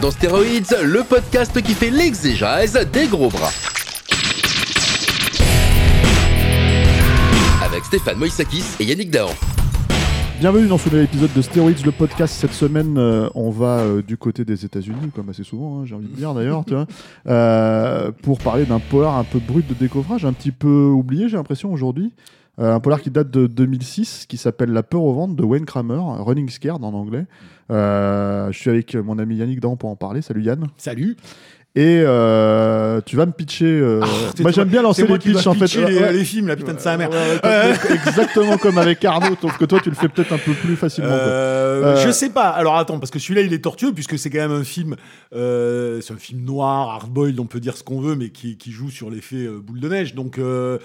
Dans Stéroïdes, le podcast qui fait l'exégèse des gros bras. Avec Stéphane Moïsakis et Yannick Dahan. Bienvenue dans ce nouvel épisode de Steroids, le podcast. Cette semaine, euh, on va euh, du côté des États-Unis, comme assez souvent, hein, j'ai envie de dire d'ailleurs, tu vois, euh, pour parler d'un polar un peu brut de décoffrage, un petit peu oublié, j'ai l'impression aujourd'hui. Un polar qui date de 2006, qui s'appelle La peur au ventre de Wayne Kramer, Running Scared en anglais. Euh, je suis avec mon ami Yannick Dan pour en parler. Salut Yann. Salut. Et euh, tu vas me pitcher. euh, Ah, moi j'aime bien lancer les pitchs en fait. les, Ouais, ouais. les films, la putain de sa mère. Ouais, Exactement comme avec Arnaud, sauf que toi tu le fais peut-être un peu plus facilement. quoi. Euh, Euh, Je sais pas. Alors attends, parce que celui-là il est tortueux puisque c'est quand même un film, euh, c'est un film noir, hardboiled, on peut dire ce qu'on veut, mais qui, qui joue sur l'effet euh, boule de neige. Donc, euh,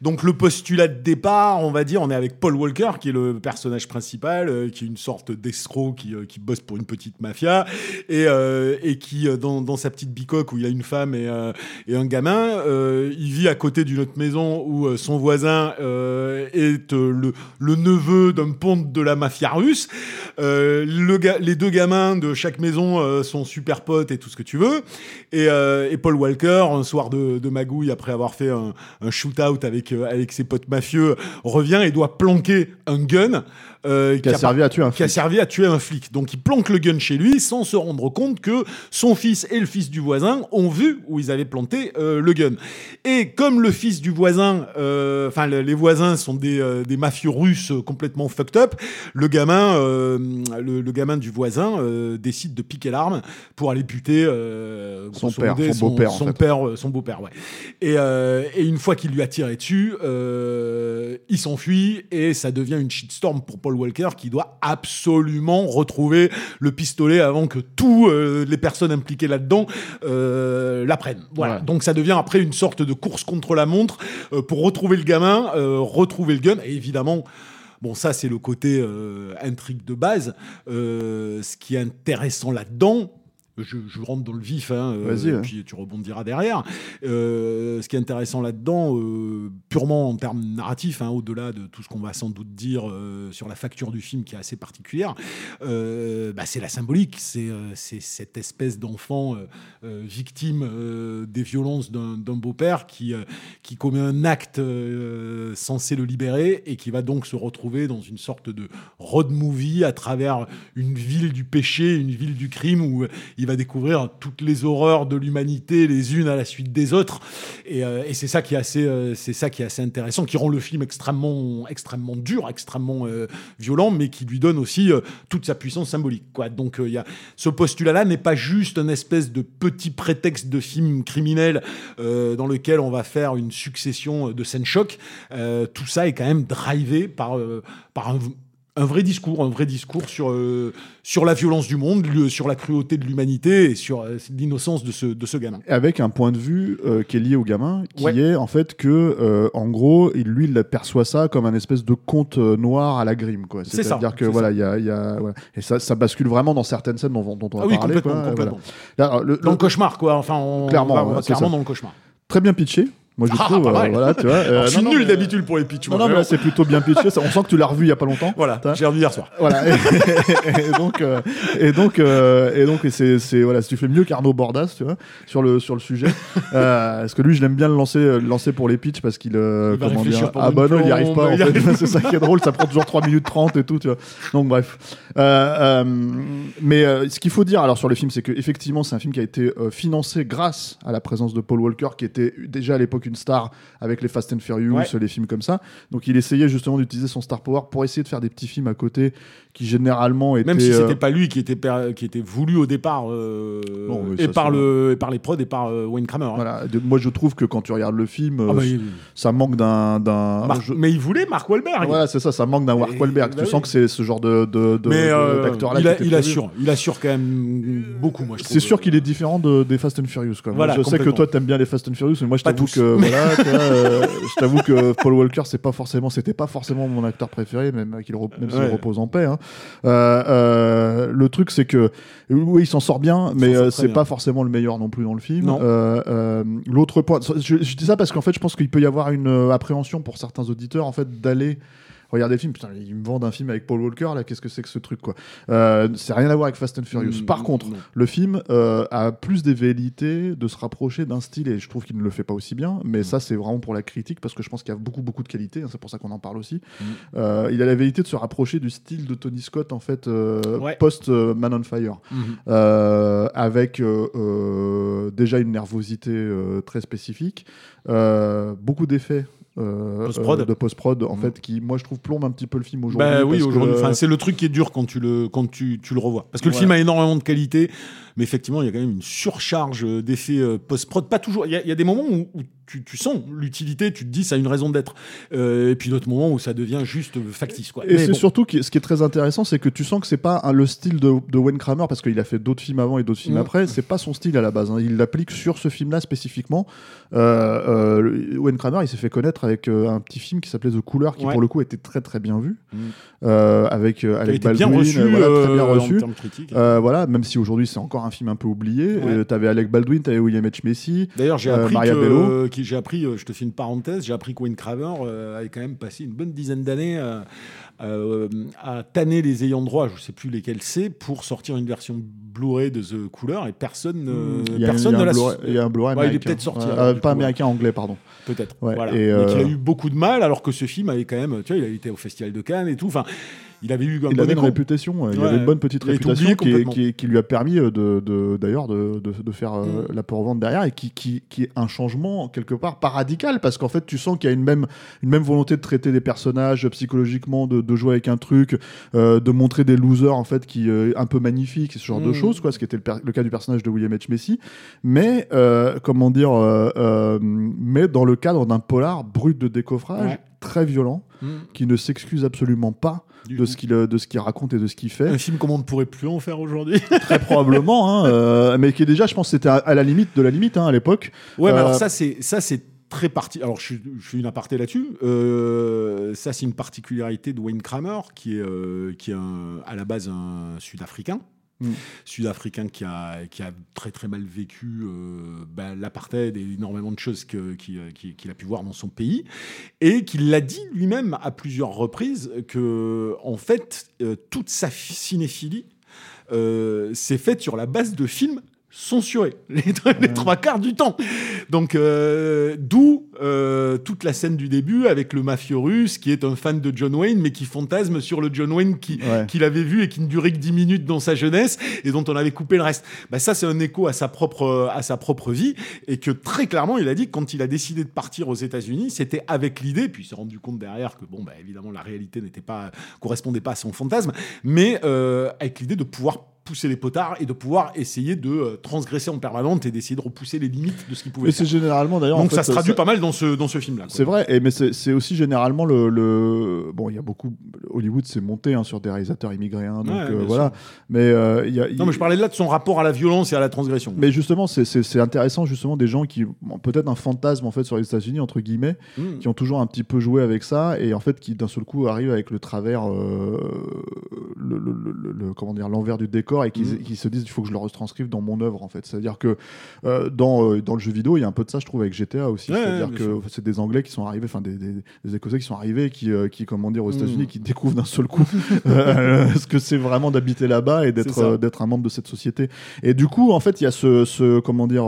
donc le postulat de départ, on va dire, on est avec Paul Walker qui est le personnage principal, euh, qui est une sorte d'escroc qui, euh, qui bosse pour une petite mafia et, euh, et qui euh, dans, dans sa petite bicoque où il y a une femme et, euh, un gamin, euh, il vit à côté d'une autre maison où euh, son voisin est le, neveu d'un ponte de la mafia russe. Les deux gamins de chaque maison sont super potes et tout ce que tu veux. Et, Paul Walker, un soir de, magouille, après avoir fait un, un shoot-out avec, avec ses potes mafieux, revient et doit planquer un gun. Euh, Qui a servi à tuer un qui a flic. servi à tuer un flic. Donc il planque le gun chez lui sans se rendre compte que son fils et le fils du voisin ont vu où ils avaient planté euh, le gun. Et comme le fils du voisin, euh, enfin le- les voisins sont des, des mafieux russes complètement fucked up, le gamin, le, le gamin du voisin décide de piquer l'arme pour aller buter Son père, son beau-père, en son fait. père, son beau-père, ouais. Et, et une fois qu'il lui a tiré dessus, il s'enfuit et ça devient une shitstorm pour Paul Walker qui doit absolument retrouver le pistolet avant que tous euh, les personnes impliquées là-dedans euh, l'apprennent. Voilà. Ouais. Donc ça devient après une sorte de course contre la montre euh, pour retrouver le gamin, retrouver le gun et évidemment. Bon, ça, c'est le côté intrigue de base. Ce qui est intéressant là-dedans, je, je rentre dans le vif, hein, euh, hein. puis tu rebondiras derrière. Euh, ce qui est intéressant là-dedans, euh, purement en termes narratifs, hein, au-delà de tout ce qu'on va sans doute dire sur la facture du film qui est assez particulière, bah, c'est la symbolique, c'est cette espèce d'enfant victime des violences d'un beau-père qui, qui commet un acte censé le libérer et qui va donc se retrouver dans une sorte de road movie à travers une ville du péché, une ville du crime où il va découvrir toutes les horreurs de l'humanité les unes à la suite des autres. Et, euh, c'est ça qui est assez euh, c'est ça qui est assez intéressant qui rend le film extrêmement extrêmement dur extrêmement euh, violent mais qui lui donne aussi toute sa puissance symbolique quoi. Donc ce postulat là n'est pas juste un espèce de petit prétexte de film criminel dans lequel on va faire une succession de scènes chocs Euh, tout ça est quand même drivé par par un un vrai discours, un vrai discours sur, euh, sur la violence du monde, le- sur la cruauté de l'humanité et sur euh, l'innocence de ce, de ce gamin. avec un point de vue euh, qui est lié au gamin, qui Ouais. est en fait que, en gros, il, lui, il perçoit ça comme un espèce de conte noir à la grime, quoi. C'est ça, C'est-à-dire que voilà, il y a, il y a- voilà. et ça, ça bascule vraiment dans certaines scènes dont, dont on va Ah oui, parler. complètement, quoi, complètement. voilà. Là, le- Dans le- le cauchemar, quoi. Enfin, on, Clairement, on va- on va ouais, c'est clairement dans le cauchemar. très bien pitché. Moi, je Ah, trouve. euh, voilà, tu vois. euh, Alors, je suis non, nul mais- d'habitude pour les pitchs. Non, non, mais c'est plutôt bien pitché. Ça, On sent que tu l'as revu il y a pas longtemps. Voilà, j'ai revu hier soir. Voilà. Et, et donc, euh, et donc, euh, et donc, et c'est, c'est voilà, si tu fais mieux qu'Arnaud Bordas, tu vois, sur le sur le sujet. Euh, parce que lui, je l'aime bien le lancer, le lancer pour les pitchs parce qu'il, euh, comment dire, ah bah non, il y arrive pas. En fait, c'est ça qui est drôle. Ça prend toujours 3 minutes 30 et tout, tu vois. Donc bref. Euh, euh, mais euh, ce qu'il faut dire alors sur le film, c'est que effectivement, c'est un film qui a été euh, financé grâce à la présence de Paul Walker, qui était déjà à l'époque une star avec les Fast and Furious, Ouais. les films comme ça. Donc il essayait justement d'utiliser son star power pour essayer de faire des petits films à côté qui généralement étaient. Même si euh, c'était pas lui qui était, qui était voulu au départ, euh, Non, et, par le, et par les prods et par euh, Wayne Kramer. hein. Voilà. De- Moi je trouve que quand tu regardes le film, Ah euh, bah, il- ça manque d'un. je- Mais il voulait Mark Wahlberg. Voilà, c'est ça, ça manque d'un Mark Wahlberg. bah tu sens que c'est ce genre de, de, de- euh, d'acteur-là il, a- assure, il assure quand même beaucoup, moi. C'est sûr qu'il est différent de, des Fast and Furious. Quoi. Voilà, je sais que toi t'aimes bien les Fast and Furious, mais moi je t'avoue tous. Que voilà, tu vois, euh, je t'avoue que Paul Walker c'est pas forcément, c'était pas forcément mon acteur préféré, même qu'il même s'il Ouais. repose en paix. hein. Euh, euh, le truc c'est que oui, il s'en sort bien, mais euh, c'est pas forcément le meilleur non plus dans le film. Euh, euh, L'autre point, je, je dis ça parce qu'en fait je pense qu'il peut y avoir une euh, appréhension pour certains auditeurs en fait d'aller regarder le film. Putain, ils me vendent un film avec Paul Walker là, qu'est-ce que c'est que ce truc quoi euh, C'est rien à voir avec Fast and Furious. Mm, Par contre, non. le film euh, a plus des velléités de se rapprocher d'un style et je trouve qu'il ne le fait pas aussi bien. Mais ça, c'est vraiment pour la critique parce que je pense qu'il y a beaucoup, beaucoup de qualités. hein, c'est pour ça qu'on en parle aussi. Mm. Euh, il a la velléité de se rapprocher du style de Tony Scott en fait euh, Ouais. post euh, Man on Fire, Mhm. Euh, avec euh, euh, déjà une nervosité euh, très spécifique, euh, beaucoup d'effets. Euh, Post-prod. euh, de post-prod en Mm. fait qui moi je trouve plombe un petit peu le film aujourd'hui Bah oui, que, aujourd'hui. Enfin, c'est le truc qui est dur quand tu le, quand tu, tu le revois. Parce que le film a énormément de qualité, mais effectivement, il y a quand même une surcharge euh, d'effets euh, post-prod. Pas toujours. Il y, a- il y a des moments où, où tu, tu sens l'utilité, tu te dis ça a une raison d'être. Euh, et puis d'autres moments où ça devient juste factice. Quoi. Et c'est bon. surtout ce qui est très intéressant, c'est que tu sens que c'est pas le style de, de Wayne Kramer parce qu'il a fait d'autres films avant et d'autres films Mm. après. C'est pas son style à la base. hein. Il l'applique sur ce film-là spécifiquement. Euh, euh, Wayne Kramer, il s'est fait connaître avec un petit film qui s'appelait The Cooler, qui Ouais. pour le coup était très très bien vu, Mm. euh, avec Alec Baldwin, bien reçu, voilà, très bien reçu. en voilà, même si aujourd'hui c'est encore un film un peu oublié. Ouais. Euh, t'avais Alec Baldwin, t'avais William H Macy. D'ailleurs, j'ai euh, appris que, Bello. qui- j'ai appris, euh, je te fais une parenthèse, j'ai appris que Wayne Craver euh, avait quand même passé une bonne dizaine d'années euh, euh, à tanner les ayants droit, je sais plus lesquels c'est, pour sortir une version Blu-ray de The Cooler et personne, euh, Il personne il ne l'a Blu-ray- il y a un Blu-ray Ouais, il est américain. peut-être sorti, Euh, euh, pas coup, américain, anglais, pardon. peut-être. Ouais, voilà. et, qu'il a euh, eu beaucoup de mal, alors que ce film avait quand même, tu vois, il a été au Festival de Cannes et tout. Enfin, il avait eu un Il bon avait une réputation, ouais. il Ouais. avait une bonne petite réputation qui, lui a permis euh, de, de- d'ailleurs de, de, de faire euh, Mm. la pour-vente derrière et qui, qui, qui est un changement quelque part pas radical parce qu'en fait tu sens qu'il y a une même, une même volonté de traiter des personnages psychologiquement, de, de jouer avec un truc, euh, de montrer des losers en fait qui euh, un peu magnifiques, ce genre de Mm. choses, quoi, ce qui était le, cas du personnage de William H. Macy, mais euh, comment dire, euh, euh, mais dans le cadre d'un polar brut de décoffrage, Ouais. Très violent, Mm. qui ne s'excuse absolument pas Du de ce qu'il euh, de ce qu'il raconte et de ce qu'il fait Un film comme on ne pourrait plus en faire aujourd'hui. très probablement hein, euh, mais qui est déjà je pense c'était à, à la limite de la limite hein, à l'époque Ouais, mais Euh, alors ça, c'est ça, c'est très parti. Alors, je, suis- je fais une aparté là-dessus. Euh, ça, c'est une particularité de Wayne Kramer, qui est, euh, qui est un- à la base un Sud-Africain. Mm. Sud-africain qui a, très très mal vécu euh, ben, l'apartheid et énormément de choses euh, qui- qu'il a pu voir dans son pays et qu'il l'a dit lui-même à plusieurs reprises que en fait euh, toute sa cinéphilie s'est faite sur la base de films censurés les, les trois quarts du temps. Donc euh, d'où euh, toute la scène du début avec le mafieux russe qui est un fan de John Wayne mais qui fantasme sur le John Wayne Ouais. qu'il avait vu et qui ne durait que 10 minutes dans sa jeunesse et dont on avait coupé le reste. Bah ça c'est un écho à sa propre à sa propre vie et que très clairement il a dit que quand il a décidé de partir aux États-Unis, c'était avec l'idée puis il s'est rendu compte derrière que bon bah évidemment la réalité n'était pas correspondait pas à son fantasme mais euh, avec l'idée de pouvoir pousser les potards et de pouvoir essayer de euh, transgresser en permanente et d'essayer de repousser les limites de ce qu'il pouvait et faire. c'est généralement d'ailleurs en Donc ça se traduit pas mal dans ce dans ce film là. c'est vrai et mais c'est aussi généralement le, le- bon il y a beaucoup Hollywood s'est monté hein, sur des réalisateurs immigrés hein, donc Ouais, euh, voilà mais euh, y a Non mais je parlais là de son rapport à la violence et à la transgression. mais justement, c'est- intéressant justement des gens qui ont peut-être un fantasme en fait sur les États-Unis entre guillemets, Mmh. qui ont toujours un petit peu joué avec ça et en fait qui d'un seul coup arrivent avec le travers, euh, le, le- le- le- comment dire, l'envers du décor et qui, qui se disent il faut que je le retranscrive dans mon œuvre en fait. C'est-à-dire que euh, dans, euh, dans le jeu vidéo, il y a un peu de ça, je trouve, avec GTA aussi. Ouais, C'est-à-dire ouais, que c'est des Anglais qui sont arrivés, enfin des, des, des Écossais qui sont arrivés, qui, euh, qui comment dire, aux. États-Unis, qui découvrent d'un seul coup ce que c'est vraiment d'habiter là-bas et d'être d'être un membre de cette société. Et du coup, en fait, il y a ce, ce comment dire,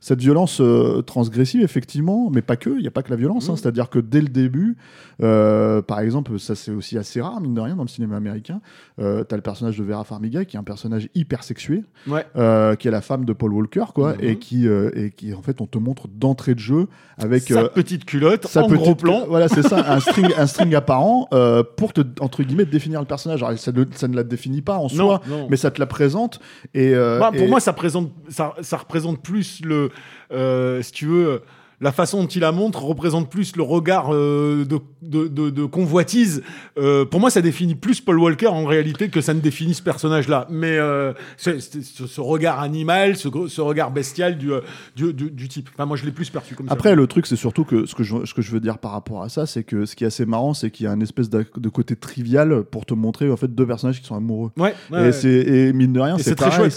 cette violence euh, transgressive, effectivement, mais pas que. Il n'y a pas que la violence. hein. Mhm. C'est-à-dire que dès le début, euh, par exemple, ça c'est aussi assez rare, mine de rien, dans le cinéma américain, euh, t'as le personnage de Vera Farmiga qui est un personnage hyper sexué, Ouais. euh, qui est la femme de Paul Walker, quoi, Mhm. et qui, et qui en fait, on te montre d'entrée de jeu avec Sa petite culotte sa en petite- gros plan. Voilà, c'est ça, un string, un string apparent pour te entre guillemets définir le personnage. Alors, ça, ne, ça ne la définit pas en Non, soi, non. mais ça te la présente. Et Bah, pour et- moi, ça, présente, ça, ça représente plus le. Euh, si tu veux. La façon dont il la montre représente plus le regard euh, de, de, de- de convoitise. Euh, pour moi, ça définit plus Paul Walker en réalité que ça ne définit ce personnage-là. Mais euh, ce, ce regard animal, ce, ce regard bestial du, du, du- du type. Enfin, moi, je l'ai plus perçu comme Après, ça. le truc, c'est surtout que ce que, je, ce que je veux dire par rapport à ça, c'est que ce qui est assez marrant, c'est qu'il y a un espèce de, côté trivial pour te montrer en fait deux personnages qui sont amoureux. Ouais, ouais, et, ouais. c'est, et mine de rien, c'est très chouette.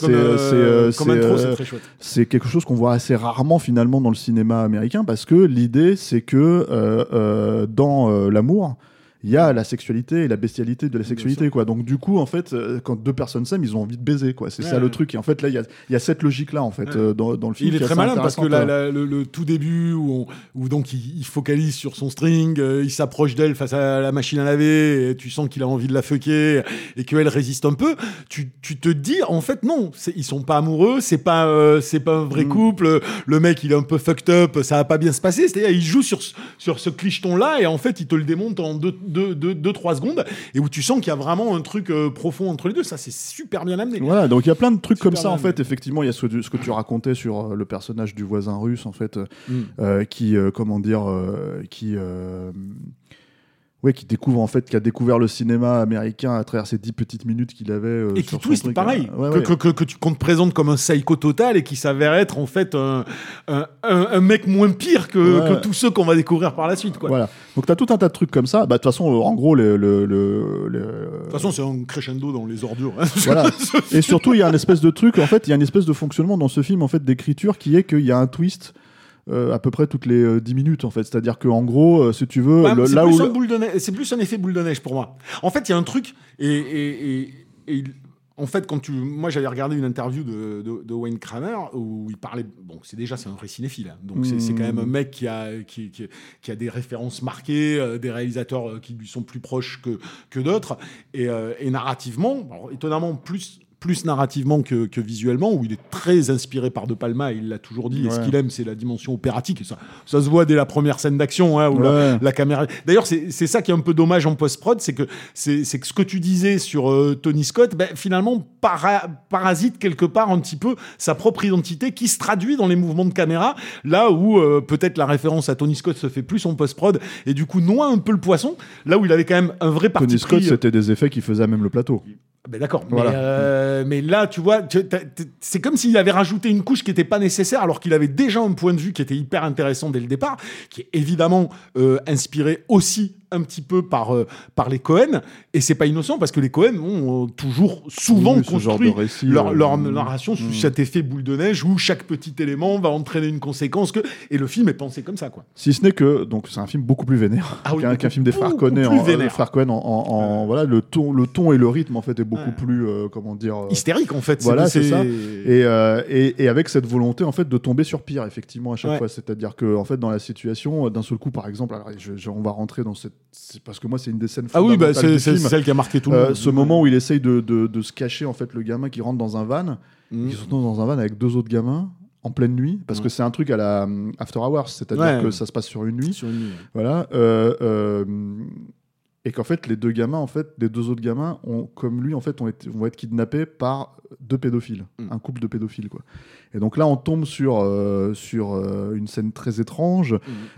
c'est quelque chose qu'on voit assez rarement finalement dans le cinéma américain parce que l'idée c'est que euh, euh, dans euh, l'amour il y a la sexualité et la bestialité de la sexualité quoi donc du coup en fait euh, quand deux personnes s'aiment ils ont envie de baiser quoi c'est Ouais, ça le truc et en fait là il y a, y a cette logique là en fait Ouais. euh, dans, dans le film Il est très malin parce que là, le, le tout début où, on- où donc il, il focalise sur son string, euh, il s'approche d'elle face à la machine à laver, et tu sens qu'il a envie de la fucker et qu'elle résiste un peu. Tu, tu te dis en fait non, ils sont pas amoureux, c'est pas euh, c'est pas un vrai Mm. couple. Le mec il est un peu fucked up, ça va pas bien se passer. C'est-à-dire il joue sur ce- sur ce clicheton là et en fait il te le démonte en 2 deux, deux, deux, trois secondes et où tu sens qu'il y a vraiment un truc euh, profond entre les deux. Ça c'est super bien amené. Voilà, donc il y a plein de trucs Super comme ça en fait. Effectivement, il y a ce, ce que tu racontais sur euh, le personnage du voisin russe en fait, euh, Mm. euh, qui, euh, comment dire, qui, ouais, qui découvre en fait, qui a découvert le cinéma américain à travers ces dix petites minutes qu'il avait. euh, et qui twist truc, pareil, ouais, que, ouais. que, que, que tu, qu'on te présente comme un psycho total et qui s'avère être en fait un, un, mec moins pire que, que tous ceux qu'on va découvrir par la suite. Quoi. Voilà. Donc t'as tout un tas de trucs comme ça. Bah de toute façon, euh, en gros, le, De toute façon, c'est un crescendo dans les ordures. hein. Voilà. Et surtout, il y a un espèce de truc, en fait, il y a une espèce de fonctionnement dans ce film, en fait, d'écriture qui est qu'il y a un twist euh, à peu près toutes les euh, 10 minutes, en fait. C'est-à-dire que en gros, euh, si tu veux, le- c'est, là plus où. c'est plus un effet boule de neige pour moi. En fait, il y a un truc, et, et, et- et il- en fait, quand tu, moi j'avais regardé une interview de, de- de Wayne Kramer où il parlait, bon, c'est déjà c'est un vrai cinéphile, hein. donc c'est, c'est quand même un mec qui a, qui, qui- qui a des références marquées, euh, des réalisateurs qui lui sont plus proches que, que d'autres, et, et narrativement, alors, étonnamment plus plus narrativement que, que visuellement, où il est très inspiré par De Palma, il l'a toujours dit, et ce qu'il aime, c'est la dimension opératique, et ça, ça se voit dès la première scène d'action, hein, où la- Ouais. la caméra. D'ailleurs, c'est ça qui est un peu dommage en post-prod, c'est que, c'est c'est que ce que tu disais sur euh, Tony Scott, ben, finalement, para- parasite quelque part un petit peu sa propre identité qui se traduit dans les mouvements de caméra, là où euh, peut-être la référence à Tony Scott se fait plus en post-prod et du coup noie un peu le poisson, là où il avait quand même un vrai parti Tony Scott, pris. c'était des effets qui faisaient même le plateau. Ben d'accord, Voilà. mais, euh, mais là, tu vois, c'est comme s'il avait rajouté une couche qui n'était pas nécessaire, alors qu'il avait déjà un point de vue qui était hyper intéressant dès le départ, qui est évidemment euh, inspiré aussi un petit peu par, euh, par les Cohen, et c'est pas innocent parce que les Cohen ont euh, toujours souvent Oui, ce genre de construit récit, leur, euh, leur mm, narration sous mm. cet effet boule de neige où chaque petit élément va entraîner une conséquence, que... et le film est pensé comme ça, quoi. Si ce n'est que, donc c'est un film beaucoup plus vénère Ah oui, qu'un film des frères Cohen. En, vénère. frères Cohen en, en- en- voilà, le ton, le ton et le rythme en fait est beaucoup plus, comment dire. Hystérique, en fait. voilà, c'est ça. Et... Et, avec cette volonté en fait de tomber sur pire effectivement à chaque Ouais. fois c'est-à-dire que en fait dans la situation d'un seul coup par exemple alors, je- je- on va rentrer dans cette parce que moi c'est une des scènes Ah oui, bah, c'est celle qui a marqué tout le Euh, monde. ce moment où il essaye de, de- de se cacher en fait le gamin qui rentre dans un van Mm. qui se retrouve dans un van avec deux autres gamins en pleine nuit parce Ouais. que c'est un truc à la euh, After Hours c'est-à-dire Ouais. que ça se passe sur une nuit Sur une nuit. voilà. euh, euh, et qu'en fait, les deux gamins, en fait, les deux autres gamins, ont, comme lui, en fait, ont été- vont être kidnappés par deux pédophiles, Mm. un couple de pédophiles, quoi. Et donc là, on tombe sur, euh, sur euh, une scène très étrange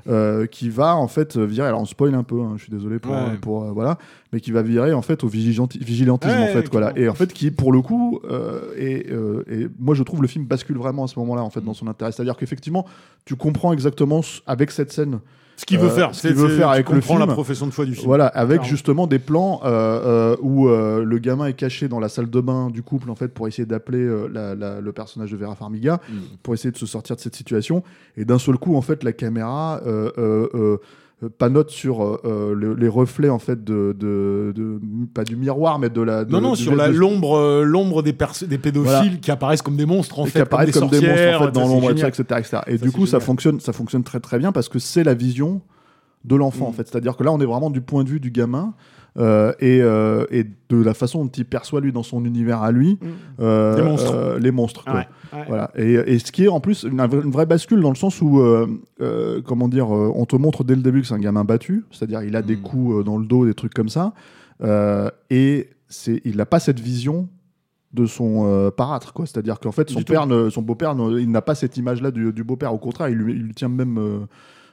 euh, qui va, en fait, virer. Alors, on spoil un peu, hein, je suis désolé pour. Ouais. pour euh, voilà. Mais qui va virer, en fait, au vigilanti- vigilantisme, Ouais, en fait, voilà. clairement. Et en fait, qui, pour le coup, euh, et, euh, et moi, je trouve le film bascule vraiment à ce moment-là, en fait, Mm. dans son intérêt. C'est-à-dire qu'effectivement, tu comprends exactement, avec cette scène, Ce qu'il veut Euh, faire, ce qu'il veut faire avec le comprends la film. profession de foi du film. Voilà, avec Clairement. justement des plans euh, euh, où le gamin est caché dans la salle de bain du couple en fait pour essayer d'appeler la- la- le personnage de Vera Farmiga Mm. pour essayer de se sortir de cette situation. Et d'un seul coup, en fait, la caméra euh, panote sur euh, euh, le- les reflets en fait de, de, de- pas du miroir mais de la de- Non, non, sur la- l'ombre l'ombre des, pédophiles Voilà. qui apparaissent comme des monstres, en et fait. qui apparaissent comme, des monstres en fait dans l'ombre, etc., etc. Et Ça, du coup, ça fonctionne, ça fonctionne très très bien parce que c'est la vision de l'enfant, Mm. en fait. C'est-à-dire que là, on est vraiment du point de vue du gamin. euh, et, euh, et de la façon dont il perçoit lui dans son univers à lui euh, Les monstres. les monstres quoi. Ouais, ouais. Voilà. Et, et ce qui est en plus une, une vraie bascule dans le sens où, comment dire, on te montre dès le début que c'est un gamin battu, c'est-à-dire il a des Mm. coups dans le dos, des trucs comme ça, et c'est, il n'a pas cette vision de son euh, parâtre, quoi. C'est-à-dire qu'en fait, son Du père, ne- son beau-père, il n'a pas cette image-là du, du beau-père. Au contraire, il lui, il lui tient même, euh,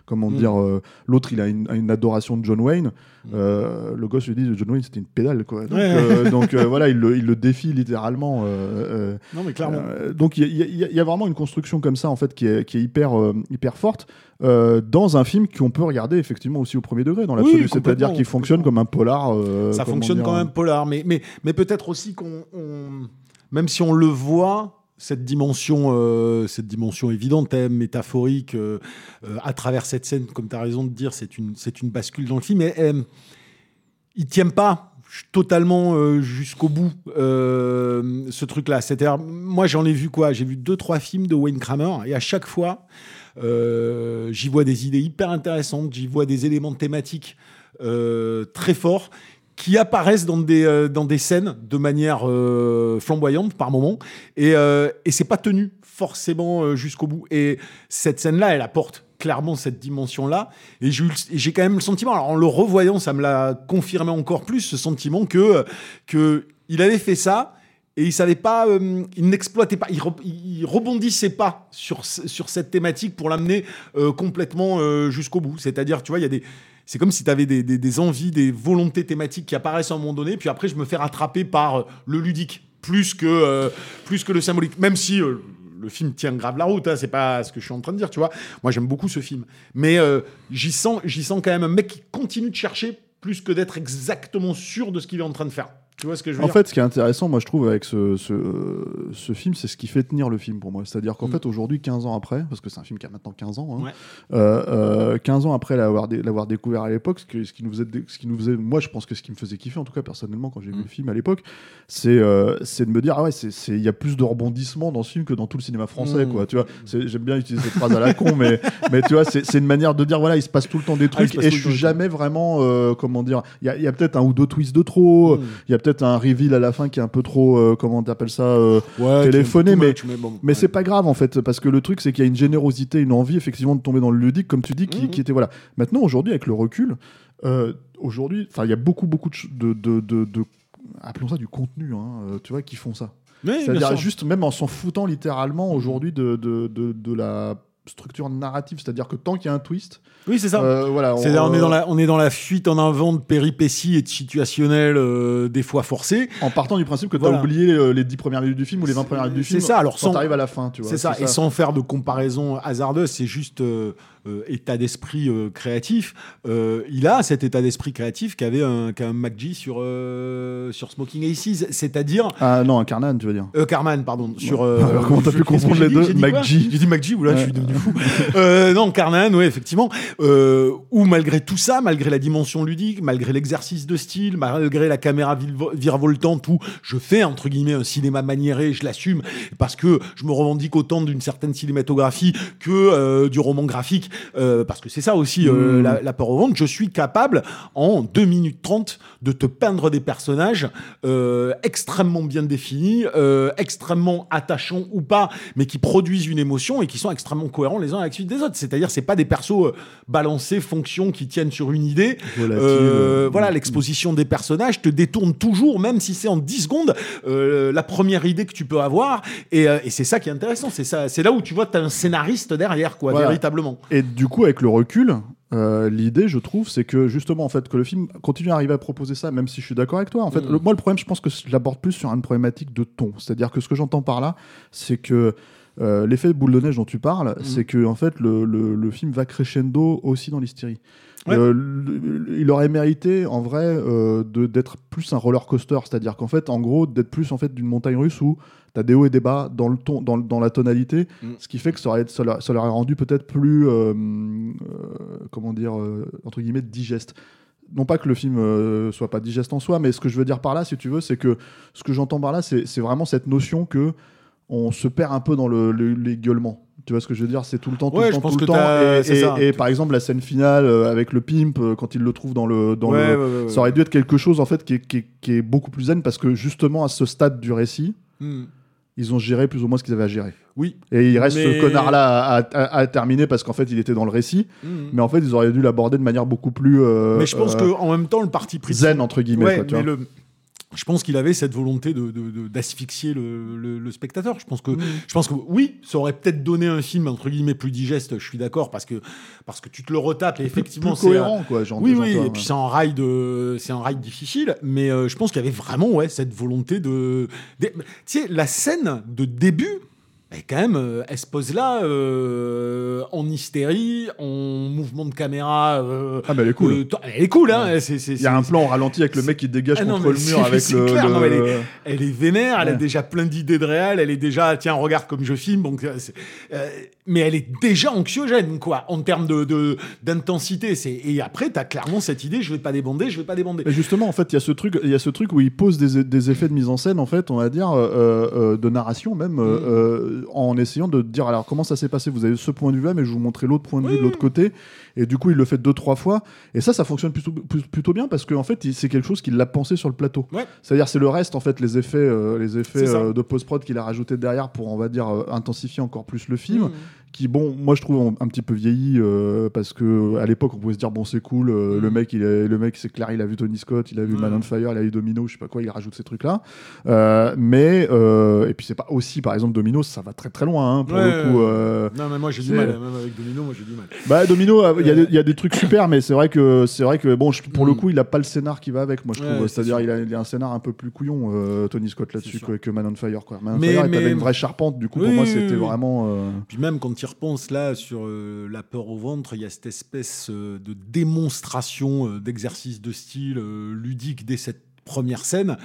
comment Mm. dire, euh, l'autre, il a une, une adoration de John Wayne. Mm. Euh, le gosse lui dit John Wayne, c'était une pédale, quoi. Donc, Ouais. euh, donc, voilà, il le, il le défie littéralement. Non, mais clairement. donc il y, a- y y vraiment une construction comme ça en fait qui est, qui est hyper, hyper forte dans un film qu'on peut regarder effectivement aussi au premier degré dans l'absolu, c'est-à-dire qu'il fonctionne comme un polar. ça fonctionne dire, quand même polar, mais, mais, mais peut-être aussi qu'on, on- même si on le voit, cette dimension, euh, cette dimension évidente, hein, métaphorique, euh, euh, à travers cette scène, comme tu as raison de dire, c'est une, une bascule dans le film. Et, euh, il tient pas totalement jusqu'au bout ce truc-là. C'est-à-dire, moi j'en ai vu quoi? J'ai vu deux trois films de Wayne Kramer et à chaque fois, j'y vois des idées hyper intéressantes, j'y vois des éléments thématiques très forts qui apparaissent dans des, euh, dans des scènes de manière euh, flamboyante par moment. Et, euh, et c'est pas tenu forcément jusqu'au bout. Et cette scène-là elle apporte clairement cette dimension-là. Et j'ai eu le- et j'ai quand même le sentiment alors en le revoyant ça me l'a confirmé encore plus ce sentiment que, que il avait fait ça et il savait pas, il n'exploitait pas, il, re- rebondissait pas sur, sur cette thématique pour l'amener complètement jusqu'au bout. C'est-à-dire, tu vois, il y a des, c'est comme si tu avais des, des- envies, des volontés thématiques qui apparaissent à un moment donné, puis après je me fais rattraper par euh, le ludique plus que euh, plus que le symbolique. Même si euh, le film tient grave la route, hein, c'est pas ce que je suis en train de dire, tu vois. Moi j'aime beaucoup ce film, mais j'y sens, sens quand même un mec qui continue de chercher plus que d'être exactement sûr de ce qu'il est en train de faire. Tu vois ce que je veux En dire fait, ce qui est intéressant, moi, je trouve, avec ce, ce, euh, ce film, c'est ce qui fait tenir le film pour moi. C'est-à-dire qu'en Mm. fait, aujourd'hui, 15 ans après, parce que c'est un film qui a maintenant 15 ans, hein, Ouais. euh, euh, 15 ans après l'avoir dé- l'avoir découvert à l'époque, ce, que- ce qui nous faisait, ce qui nous faisait, moi, je pense que ce qui me faisait kiffer, en tout cas, personnellement, quand j'ai vu Mm. le film à l'époque, c'est euh, c'est de me dire, ah ouais, il y a plus de rebondissements dans ce film que dans tout le cinéma français, Mm. quoi. Tu vois, j'aime bien utiliser cette phrase à la con, mais, mais tu vois, c'est une manière de dire, voilà, il se passe tout le temps des Ah, trucs, et je suis jamais vraiment, comment dire, il y a, peut-être un ou deux twists de trop, il y a peut-être un reveal à la fin qui est un peu trop, euh, comment t'appelles ça, euh, Ouais, tu- mais- bon, mais ouais. c'est pas grave en fait, parce que le truc c'est qu'il y a une générosité, une envie effectivement de tomber dans le ludique, comme tu dis, qui, Mhm. qui était voilà. Maintenant aujourd'hui avec le recul, euh, aujourd'hui, il y a beaucoup beaucoup de, de, de, appelons ça du contenu, hein, euh, tu vois, qui font ça. Oui, C'est-à-dire juste même en s'en foutant littéralement aujourd'hui de, de, de, de la structure narrative, c'est-à-dire que tant qu'il y a un twist, Oui, c'est ça. euh, voilà, C'est on, est dans la, on est dans la fuite en avant de péripéties et de situationnels euh, des fois forcés. en partant du principe que tu Voilà. as oublié euh, les 10 premières minutes du film ou les 20 premières minutes du C'est film. ça, alors quand sans- à la fin, tu vois. C'est ça. Et sans faire de comparaison hasardeuse, c'est juste euh, état d'esprit euh, créatif. Euh, il a cet état d'esprit créatif qu'avait un, qu'un McGee sur, euh, sur Smoking Aces, c'est-à-dire. Ah non, un Carnan, tu veux dire. Euh, Carman, pardon. Sur, euh, Alors, comment t'as pu confondre les deux J'ai dit quoi McGee. J'ai dit McGee, oula, je suis Ouais. devenu fou. Euh, non, Carnan, oui, effectivement. Euh, où malgré tout ça, malgré la dimension ludique, malgré l'exercice de style, malgré la caméra virevoltante, où je fais, entre guillemets, un cinéma maniéré, je l'assume, parce que je me revendique autant d'une certaine cinématographie que euh, du roman graphique, euh, parce que c'est ça aussi euh, Mm. la, la peur au ventre. Je suis capable, en 2 minutes 30, de te peindre des personnages euh, extrêmement bien définis, extrêmement attachants ou pas, mais qui produisent une émotion et qui sont extrêmement cohérents les uns avec la suite des autres. C'est-à-dire, c'est pas des persos balancés, fonctions qui tiennent sur une idée. Volatile, voilà, mm. l'exposition des personnages te détourne toujours, même si c'est en 10 secondes, la première idée que tu peux avoir. Et, et c'est ça qui est intéressant. C'est ça, c'est là où tu vois tu as un scénariste derrière, quoi, Voilà. véritablement. Et du coup, avec le recul, euh, l'idée, je trouve, c'est que justement, en fait, que le film continue à arriver à proposer ça, même si je suis d'accord avec toi. En fait, Mm. le- moi, le problème, je pense que je l'aborde plus sur une problématique de ton. C'est-à-dire que ce que j'entends par là, c'est que euh, l'effet boule de neige dont tu parles, Mm. c'est que en fait, le, le- le film va crescendo aussi dans l'hystérie. Ouais. Euh, il aurait mérité, en vrai, d'être plus un roller coaster, c'est-à-dire qu'en fait, en gros, d'être plus en fait d'une montagne russe où tu as des hauts et des bas dans le ton, dans, dans la tonalité, Mm. ce qui fait que ça aurait, ça leur, ça leur aurait rendu peut-être plus, euh, euh, comment dire, euh, entre guillemets, digeste. Non pas que le film euh, soit pas digeste en soi, mais ce que je veux dire par là, si tu veux, c'est que ce que j'entends par là, c'est vraiment cette notion que on se perd un peu dans le, le- les gueulements. Tu vois ce que je veux dire? C'est tout le temps, tout Ouais, le temps, tout le temps. Et, par exemple, la scène finale euh, avec le pimp, euh, quand il le trouve dans le. Dans Ouais, le... ouais, ouais, ouais. Ça aurait dû être quelque chose en fait qui est, qui est- qui est beaucoup plus zen parce que justement à ce stade du récit, Hmm. Ils ont géré plus ou moins ce qu'ils avaient à gérer. Oui. Et il reste Mais- ce connard-là à, à- à terminer parce qu'en fait il était dans le récit, Hmm. mais en fait ils auraient dû l'aborder de manière beaucoup plus euh, mais je pense euh, que en même temps, le parti pris. zen entre guillemets. Ouais, quoi, tu mais vois. le- je pense qu'il avait cette volonté de, de- de- d'asphyxier le, le- le spectateur. Je pense que, je pense que oui, ça aurait peut-être donné un film entre guillemets plus digeste. Je suis d'accord parce que parce que tu te le retapes et effectivement c'est cohérent quoi. Genre, oui, oui, et puis c'est un rail de, c'est un rail difficile, mais euh, je pense qu'il y avait vraiment ouais cette volonté de, de- tu sais, la scène de début. Et quand même, euh, elle se pose là, euh, en hystérie, en mouvement de caméra. euh, Ah, mais elle est cool. euh, elle est cool, hein. c'est- c'est- Il y a un plan au ralenti avec le mec qui dégage Ah non, contre le mur avec le. clair, le- non, elle Elle est vénère, elle a déjà plein d'idées de réel, elle est déjà, tiens, regarde comme je filme, donc, mais elle est déjà anxiogène, quoi, en termes de, de- d'intensité. C'est, et après, t'as clairement cette idée, je vais pas débander, je vais pas débander. Mais justement, en fait, il y a ce truc, il y a ce truc où il pose des, des effets de mise en scène, en fait, on va dire, de narration même, Mm. Euh, en essayant de dire alors comment ça s'est passé? Vous avez ce point de vue là, mais je vous montrer l'autre point de vue de l'autre côté. Et du coup, il le fait deux trois fois. Et ça, ça fonctionne plutôt, plutôt bien parce qu'en fait, il- c'est quelque chose qu'il a pensé sur le plateau. Ouais. C'est-à-dire, c'est le reste, en fait, les effets, euh, les effets euh, de post prod qu'il a rajouté derrière pour, on va dire, euh, intensifier encore plus le film Mmh. Qui bon moi je trouve un, un petit peu vieilli euh, parce que à l'époque on pouvait se dire bon c'est cool euh, le Mm. mec il est le mec c'est clair il a vu Tony Scott il a vu Ouais. Man on Fire il a vu Domino je sais pas quoi il rajoute ces trucs là mais euh, et puis c'est pas aussi par exemple Domino ça va très très loin hein, pour Ouais, le coup Non, mais moi j'ai du mal, même avec Domino, moi j'ai du mal. bah Domino il y, a des- il y a des trucs super mais c'est vrai que c'est vrai que bon je- pour le Mm. coup il a pas le scénar qui va avec moi je trouve. C'est c'est-à-dire il a, il a un scénar un peu plus couillon Tony Scott là-dessus que, que Man on Fire quoi. Man on Mais- Fire il mais- avait une vraie charpente du coup pour moi c'était oui, vraiment Puis même quand repenses là sur euh, la peur au ventre, il y a cette espèce euh, de démonstration euh, d'exercice de style ludique dès cette première scène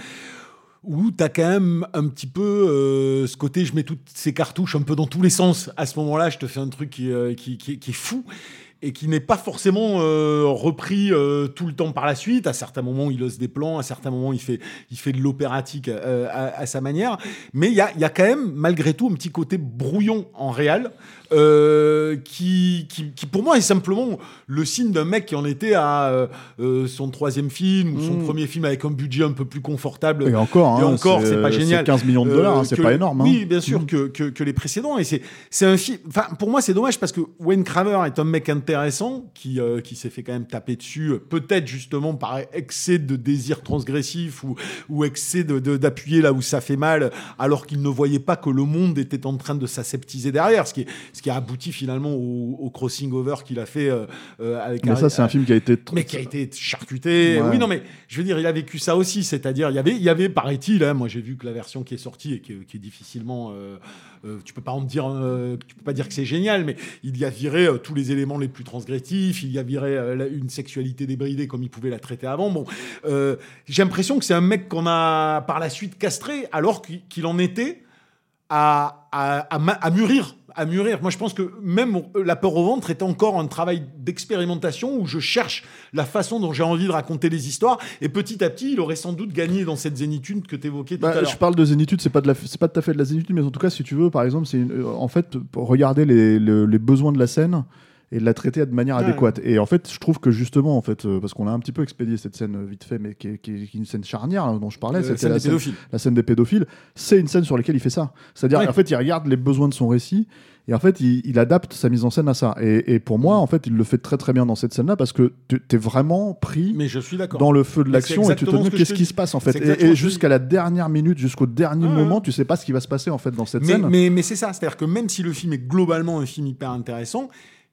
où tu as quand même un petit peu ce côté je mets toutes ces cartouches un peu dans tous les sens. À ce moment-là, je te fais un truc qui- qui est fou et qui n'est pas forcément euh, repris euh, tout le temps par la suite. À certains moments, il ose des plans, à certains moments, il fait, il fait de l'opératique euh, à, à sa manière. Mais il y a, y a quand même, malgré tout, un petit côté brouillon en réel qui, qui, qui, pour moi, est simplement le signe d'un mec qui en était à son troisième film ou son Mm. premier film avec un budget un peu plus confortable. et encore, Et hein, encore, c'est pas génial. 15 millions de dollars, hein, c'est pas énorme. hein. Oui, bien sûr, Mhm. que, que, que les précédents. Et c'est, un film. Enfin, pour moi, c'est dommage parce que Wayne Kramer est un mec intéressant qui, euh, qui s'est fait quand même taper dessus, euh, peut-être justement par excès de désir transgressif ou, ou excès de, de- d'appuyer là où ça fait mal, alors qu'il ne voyait pas que le monde était en train de s'aseptiser derrière, ce qui, est- ce qui a abouti finalement au, au crossing over qu'il a fait euh, avec Mais ça, c'est un film qui a été. mais qui a été charcuté. Ouais. Oui, non, mais je veux dire, il a vécu ça aussi. C'est-à-dire, il y avait, il y avait paraît-il, hein, moi j'ai vu que la version qui est sortie et qui, est- qui est difficilement. euh, euh, tu peux pas en dire, euh, tu peux pas dire que c'est génial, mais il y a viré euh, tous les éléments les plus transgressifs. Il y a viré une sexualité débridée comme il pouvait la traiter avant. Bon, j'ai l'impression que c'est un mec qu'on a par la suite castré, alors qu'il en était à, à, à mûrir. À mûrir. Moi, je pense que même La peur au ventre est encore un travail d'expérimentation où je cherche la façon dont j'ai envie de raconter les histoires. Et petit à petit, il aurait sans doute gagné dans cette zénitude que tu évoquais tout Bah, à l'heure. je parle de zénitude, c'est pas de la, c'est pas tout à fait de la zénitude, mais en tout cas, si tu veux, par exemple, c'est en fait pour regarder les, le- les besoins de la scène et de la traiter de manière Ouais. adéquate. Et en fait, je trouve que justement, en fait, euh, parce qu'on a un petit peu expédié cette scène euh, vite fait, mais qui est, qui est- une scène charnière hein, dont je parlais, Euh, c'était scène la la scène des pédophiles. C'est une scène sur laquelle il fait ça. C'est-à-dire, Ouais. en fait, il regarde les besoins de son récit. Et en fait, il, il adapte sa mise en scène à ça. Et, et pour moi, en fait, il le fait très très bien dans cette scène-là parce que tu es vraiment pris Mais je suis d'accord. dans le feu de c'est l'action et tu te demandes ce que qu'est-ce qui se passe en fait? C'est Et- jusqu'à la dernière minute, jusqu'au dernier Ouais, moment, tu sais pas ce qui va se passer en fait dans cette Mais, scène. mais, mais c'est ça, c'est-à-dire que même si le film est globalement un film hyper intéressant,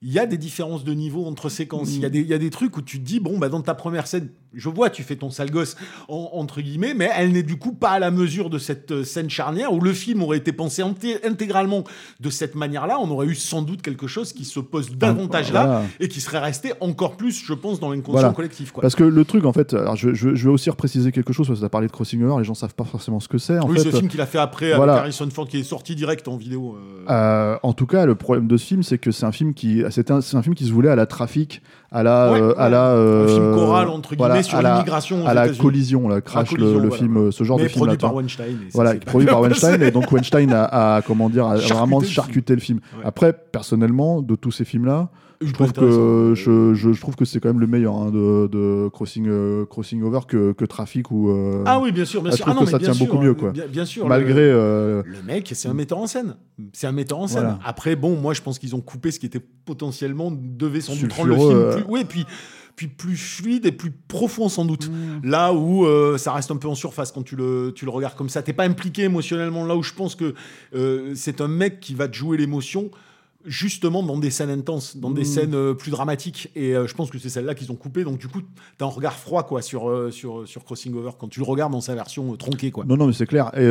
il y a des différences de niveau entre séquences. Il y, a des- il y a des trucs où tu te dis, bon, bah, dans ta première scène, je vois, tu fais ton sale gosse, en- entre guillemets, mais elle n'est du coup pas à la mesure de cette euh, scène charnière où le film aurait été pensé inté- intégralement de cette manière-là. On aurait eu sans doute quelque chose qui se pose davantage là Voilà. et qui serait resté encore plus, je pense, dans l'inconscient Voilà. collectif. Quoi. Parce que le truc, en fait, alors je, je- je vais aussi repréciser quelque chose parce que tu as parlé de Crossing Over, les gens savent pas forcément ce que c'est. En oui, fait, ce film qu'il a fait après voilà. avec Harrison Ford qui est sorti direct en vidéo. euh, Euh, en tout cas, le problème de ce film, c'est que c'est un film qui, c'est un, c'est un film qui se voulait à la trafic à la, Ouais, euh, à la, Un euh, film choral, entre guillemets, sur à la- l'immigration à la collision, là, Crash, le- collision, le, voilà. film, euh, ce genre mais de film produit là. par Weinstein. et ça Voilà, produit par. Weinstein et donc Weinstein a, a, comment dire a Charcuté vraiment le film. charcuté le film. Ouais. Après personnellement de tous ces films là, je trouve que je, je, je trouve que c'est quand même le meilleur hein, de, de Crossing euh, Crossing Over que, que Traffic ou euh, Ah oui, bien sûr, bien sûr. trouve Ah non, que mais ça bien tient sûr, beaucoup mieux, quoi. Bien, bien sûr. malgré le, euh, le mec, c'est un metteur en scène. C'est un metteur en scène. Voilà. Après, bon, moi, je pense qu'ils ont coupé ce qui était potentiellement devait sans doute rendre le film euh. plus, oui, puis puis plus fluide et plus profond sans doute. Mm. Là où euh, ça reste un peu en surface quand tu le, tu le regardes comme ça. T'es pas impliqué émotionnellement. Là où je pense que euh, c'est un mec qui va te jouer l'émotion justement dans des scènes intenses, dans des Mm. scènes euh, plus dramatiques. Et euh, je pense que c'est celle-là qu'ils ont coupé. Donc du coup, t'as un regard froid quoi sur, euh, sur, sur Crossing Over quand tu le regardes dans sa version tronquée. quoi. non non mais c'est clair. Et,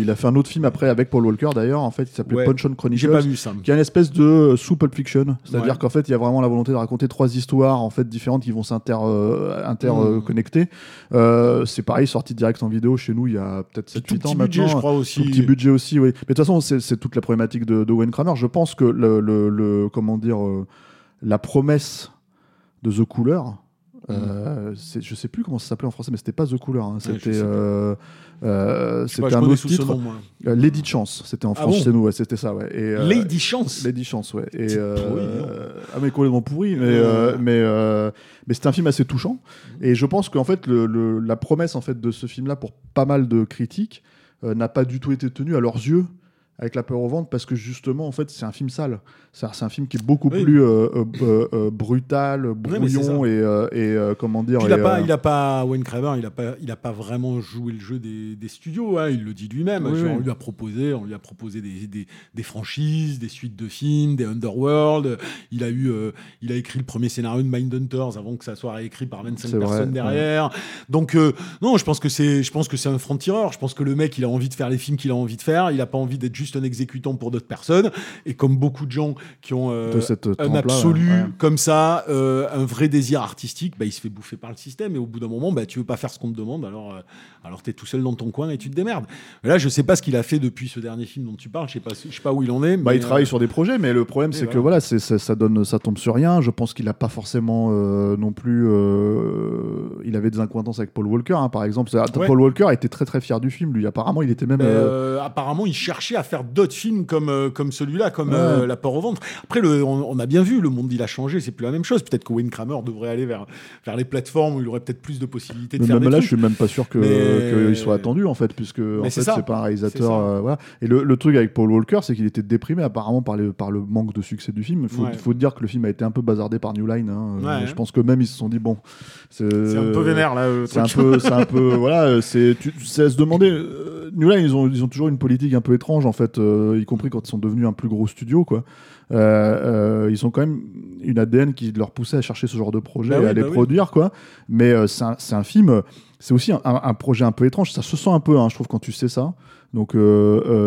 il a fait un autre film après avec Paul Walker d'ailleurs. En fait, il s'appelait Ouais. Punch on Chronicles. J'ai pas vu ça. qui est une espèce de sous Pulp Fiction, c'est-à-dire Ouais. qu'en fait il y a vraiment la volonté de raconter trois histoires en fait différentes qui vont s'interconnecter. Inter, euh, Mm. Euh, c'est pareil, sorti direct en vidéo chez nous il y a peut-être C'est tout 7-8 ans petit maintenant. budget, je crois aussi. Tout petit budget aussi, oui. Mais de toute façon, c'est c'est toute la problématique de, de Wayne Kramer. Je pense que le, le- le- comment dire, euh, la promesse de The Cooler. Euh, c'est- je sais plus comment ça s'appelait en français, mais c'était pas The Cooler. hein. Mm. C'était pas. euh, euh, un autre titre. nom. Euh, Lady Chance, c'était en Ah France bon chez nous, ouais, c'était ça, ouais. Et, euh, Lady Chance. Lady Chance, ouais. Et, donc. ah mais complètement pourri, mais Ouais. mais mais c'était un film assez touchant. Et je pense qu'en fait le, le- la promesse en fait de ce film-là pour pas mal de critiques n'a pas du tout été tenue à leurs yeux avec la peur au ventre parce que justement en fait c'est un film sale c'est un film qui est beaucoup Oui. plus euh, euh, euh, brutal brouillon et, et comment dire Puis il a et, pas, il a pas Wayne Craver, il a pas, il a pas vraiment joué le jeu des, des studios. hein, il le dit lui-même. Oui, oui. On lui a proposé, on lui a proposé des, des, des franchises, des suites de films, des Underworld. Il a eu, il a écrit le premier scénario de Mindhunters avant que ça soit réécrit par 25 C'est vrai, personnes ouais. derrière. Donc non, je pense que c'est, je pense que c'est un franc-tireur. Je pense que le mec, il a envie de faire les films qu'il a envie de faire. Il a pas envie d'être juste un exécutant pour d'autres personnes. Et comme beaucoup de gens qui ont euh, de cette un absolu ouais. comme ça, euh, un vrai désir artistique, bah, il se fait bouffer par le système. Et au bout d'un moment, bah, tu veux pas faire ce qu'on te demande, alors, euh, alors tu es tout seul dans ton coin et tu te démerdes. Mais là, je sais pas ce qu'il a fait depuis ce dernier film dont tu parles. Je sais pas, je sais pas où il en est. Bah, il travaille euh, sur des projets, mais le problème, c'est que voilà. c'est ça, ça donne, ça tombe sur rien. Je pense qu'il a pas forcément euh, non plus. euh, il avait des incointances avec Paul Walker, hein, par exemple. Ouais. Paul Walker était très très fier du film. Lui, apparemment, il était même. euh, euh, apparemment, il cherchait à faire d'autres films comme, euh, comme celui-là, comme Ouais. euh, La peur au ventre. Après, le, on, on a bien vu, le monde il a changé, c'est plus la même chose. Peut-être que Wayne Kramer devrait aller vers, vers les plateformes où il aurait peut-être plus de possibilités de mais faire même des là, trucs. je suis même pas sûr que Mais- qu'il soit attendu en fait, puisque en fait, c'est pas un réalisateur. euh, voilà. Et le, le truc avec Paul Walker, c'est qu'il était déprimé apparemment par, les, par le manque de succès du film. Il faut, Ouais. faut dire que le film a été un peu bazardé par New Line. hein. Ouais. Je pense que même ils se sont dit bon, C'est un peu vénère là. C'est un peu, c'est un peu, voilà, c'est, à se demander. New Line, ils ont, ils ont toujours une politique un peu étrange en fait, euh, y compris quand ils sont devenus un plus gros studio, quoi. Euh, euh, ils ont quand même une ADN qui leur poussait à chercher ce genre de projet Bah et oui, à les bah oui. produire, quoi. Mais c'est un, un film, c'est aussi un, projet un peu étrange. Ça se sent un peu, hein, je trouve, quand tu sais ça. Donc,